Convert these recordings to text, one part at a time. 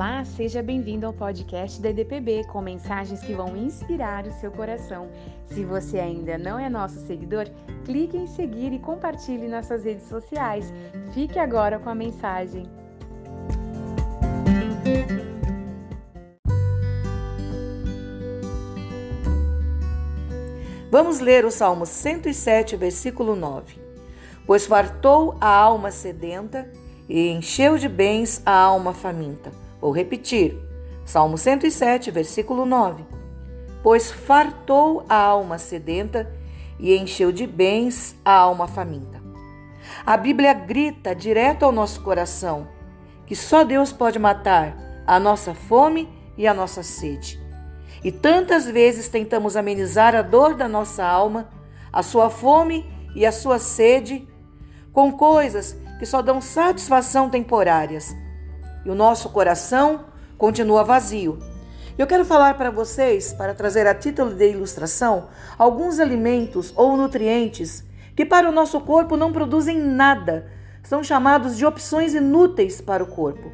Olá, seja bem-vindo ao podcast da EDPB com mensagens que vão inspirar o seu coração. Se você ainda não é nosso seguidor, clique em seguir e compartilhe nas suas redes sociais. Fique agora com a mensagem. Vamos ler o Salmo 107, versículo 9. Pois fartou a alma sedenta e encheu de bens a alma faminta. Vou repetir. Salmo 107, versículo 9. Pois fartou a alma sedenta e encheu de bens a alma faminta. A Bíblia grita direto ao nosso coração que só Deus pode matar a nossa fome e a nossa sede. E tantas vezes tentamos amenizar a dor da nossa alma, a sua fome e a sua sede com coisas que só dão satisfação temporárias e o nosso coração continua vazio. Eu quero falar para vocês, para trazer a título de ilustração, alguns alimentos ou nutrientes que para o nosso corpo não produzem nada, são chamados de opções inúteis para o corpo.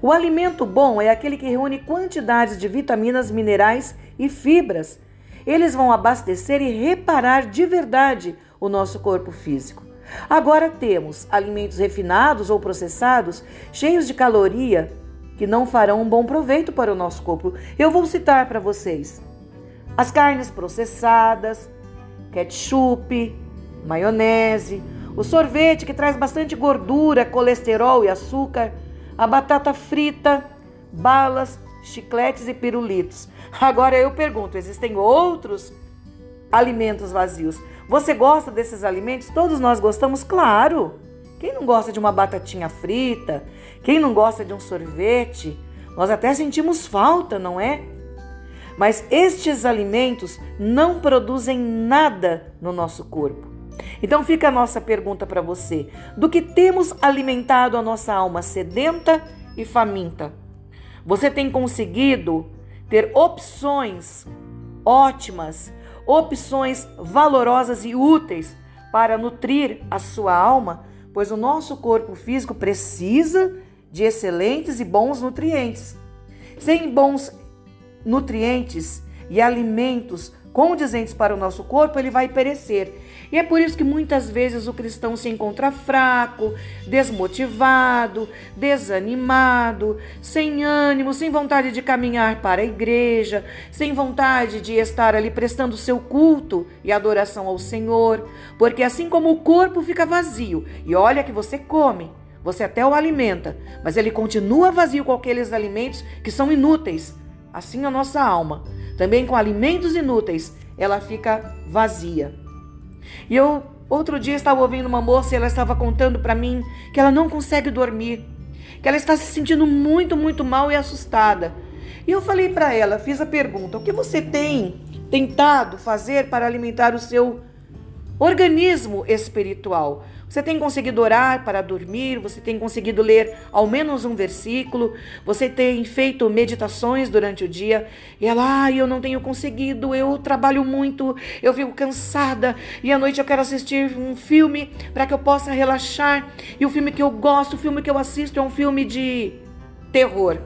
O alimento bom é aquele que reúne quantidades de vitaminas, minerais e fibras. Eles vão abastecer e reparar de verdade o nosso corpo físico. Agora temos alimentos refinados ou processados, cheios de caloria, que não farão um bom proveito para o nosso corpo. Eu vou citar para vocês: as carnes processadas, ketchup, maionese, o sorvete que traz bastante gordura, colesterol e açúcar, a batata frita, balas, chicletes e pirulitos. Agora eu pergunto: existem outros alimentos vazios? Você gosta desses alimentos? Todos nós gostamos, claro. Quem não gosta de uma batatinha frita? Quem não gosta de um sorvete? Nós até sentimos falta, não é? Mas estes alimentos não produzem nada no nosso corpo. Então fica a nossa pergunta para você: do que temos alimentado a nossa alma sedenta e faminta? Você tem conseguido ter opções ótimas opções valorosas e úteis para nutrir a sua alma, pois o nosso corpo físico precisa de excelentes e bons nutrientes. Sem bons nutrientes e alimentos condizentes para o nosso corpo, ele vai perecer. E é por isso que muitas vezes o cristão se encontra fraco, desmotivado, desanimado, sem ânimo, sem vontade de caminhar para a igreja, sem vontade de estar ali prestando seu culto e adoração ao Senhor, porque assim como o corpo fica vazio, e olha que você come, você até o alimenta, mas ele continua vazio com aqueles alimentos que são inúteis. Assim a nossa alma, também com alimentos inúteis, ela fica vazia. E eu outro dia estava ouvindo uma moça e ela estava contando para mim que ela não consegue dormir, que ela está se sentindo muito, muito mal e assustada. E eu falei para ela, fiz a pergunta: "O que você tem tentado fazer para alimentar o seu organismo espiritual? Você tem conseguido orar para dormir? Você tem conseguido ler ao menos um versículo? Você tem feito meditações durante o dia? E ela, ah, eu não tenho conseguido, eu trabalho muito, eu fico cansada e à noite eu quero assistir um filme para que eu possa relaxar. E o filme que eu gosto, o filme que eu assisto é um filme de terror.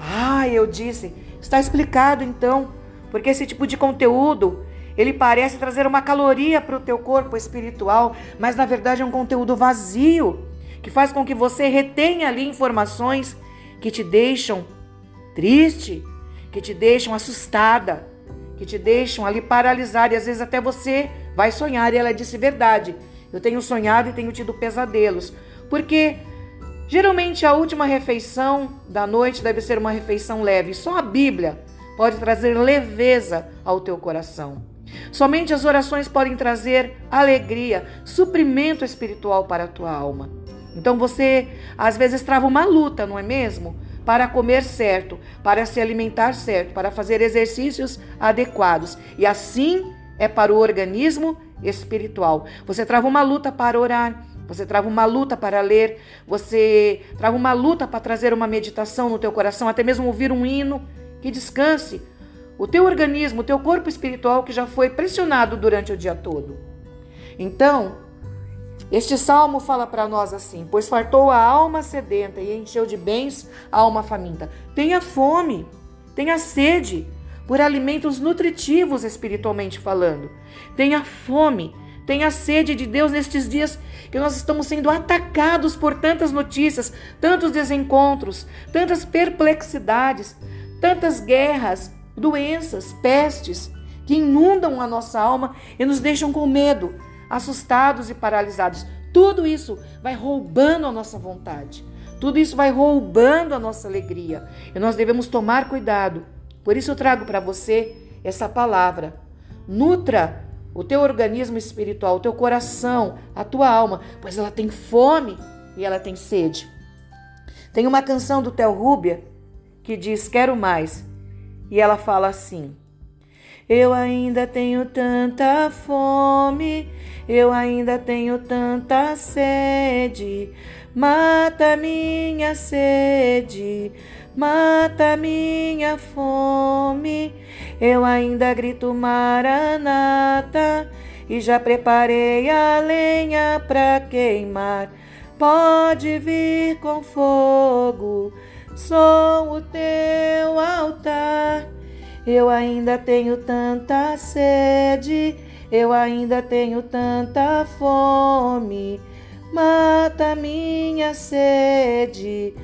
Ah, eu disse, está explicado então, porque esse tipo de conteúdo ele parece trazer uma caloria para o teu corpo espiritual, mas na verdade é um conteúdo vazio que faz com que você retenha ali informações que te deixam triste, que te deixam assustada, que te deixam ali paralisada e às vezes até você vai sonhar. E ela disse verdade. Eu tenho sonhado e tenho tido pesadelos, porque geralmente a última refeição da noite deve ser uma refeição leve. Só a Bíblia pode trazer leveza ao teu coração. Somente as orações podem trazer alegria, suprimento espiritual para a tua alma. Então você às vezes trava uma luta, não é mesmo? Para comer certo, para se alimentar certo, para fazer exercícios adequados. E assim é para o organismo espiritual. Você trava uma luta para orar, você trava uma luta para ler, você trava uma luta para trazer uma meditação no teu coração, até mesmo ouvir um hino que descanse o teu organismo, o teu corpo espiritual que já foi pressionado durante o dia todo. Então, Este salmo fala para nós assim: Pois fartou a alma sedenta e encheu de bens a alma faminta. Tenha fome, tenha sede por alimentos nutritivos espiritualmente falando. Tenha fome, tenha sede de Deus nestes dias que nós estamos sendo atacados por tantas notícias, tantos desencontros, tantas perplexidades, tantas guerras, doenças, pestes que inundam a nossa alma e nos deixam com medo assustados e paralisados. Tudo isso vai roubando a nossa vontade. Tudo isso vai roubando a nossa alegria. E nós devemos tomar cuidado. Por isso eu trago para você essa palavra. Nutra o teu organismo espiritual, o teu coração, a tua alma, pois ela tem fome e ela tem sede. Tem uma canção do Theo Rubia que diz: Quero mais. E ela fala assim: Eu ainda tenho tanta fome eu ainda tenho tanta sede, mata minha sede, mata minha fome. Eu ainda grito maranata e já preparei a lenha para queimar. Pode vir com fogo, sou o teu altar. Eu ainda tenho tanta sede eu ainda tenho tanta fome. Mata minha sede,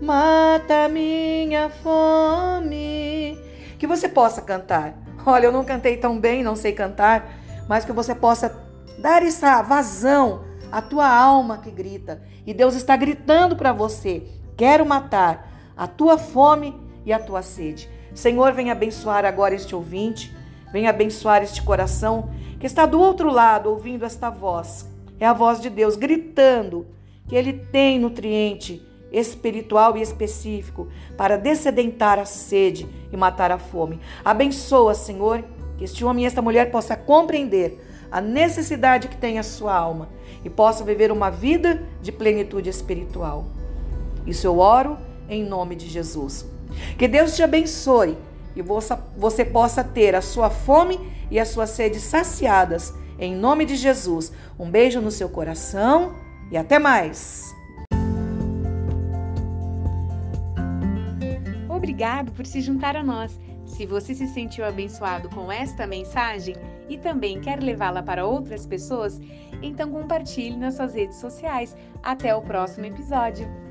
mata minha fome. Que você possa cantar. Olha, eu não cantei tão bem, não sei cantar, mas que você possa dar essa vazão à tua alma que grita. E Deus está gritando para você: quero matar a tua fome e a tua sede. Senhor, vem abençoar agora este ouvinte, vem abençoar este coração que está do outro lado ouvindo esta voz. É a voz de Deus gritando que ele tem nutriente espiritual e específico para descedentar a sede e matar a fome. Abençoa, Senhor, que este homem e esta mulher possa compreender a necessidade que tem a sua alma e possa viver uma vida de plenitude espiritual. Isso eu oro em nome de Jesus. Que Deus te abençoe e você possa ter a sua fome e as suas sedes saciadas. Em nome de Jesus. Um beijo no seu coração e até mais. Obrigado por se juntar a nós. Se você se sentiu abençoado com esta mensagem e também quer levá-la para outras pessoas, então compartilhe nas suas redes sociais. Até o próximo episódio.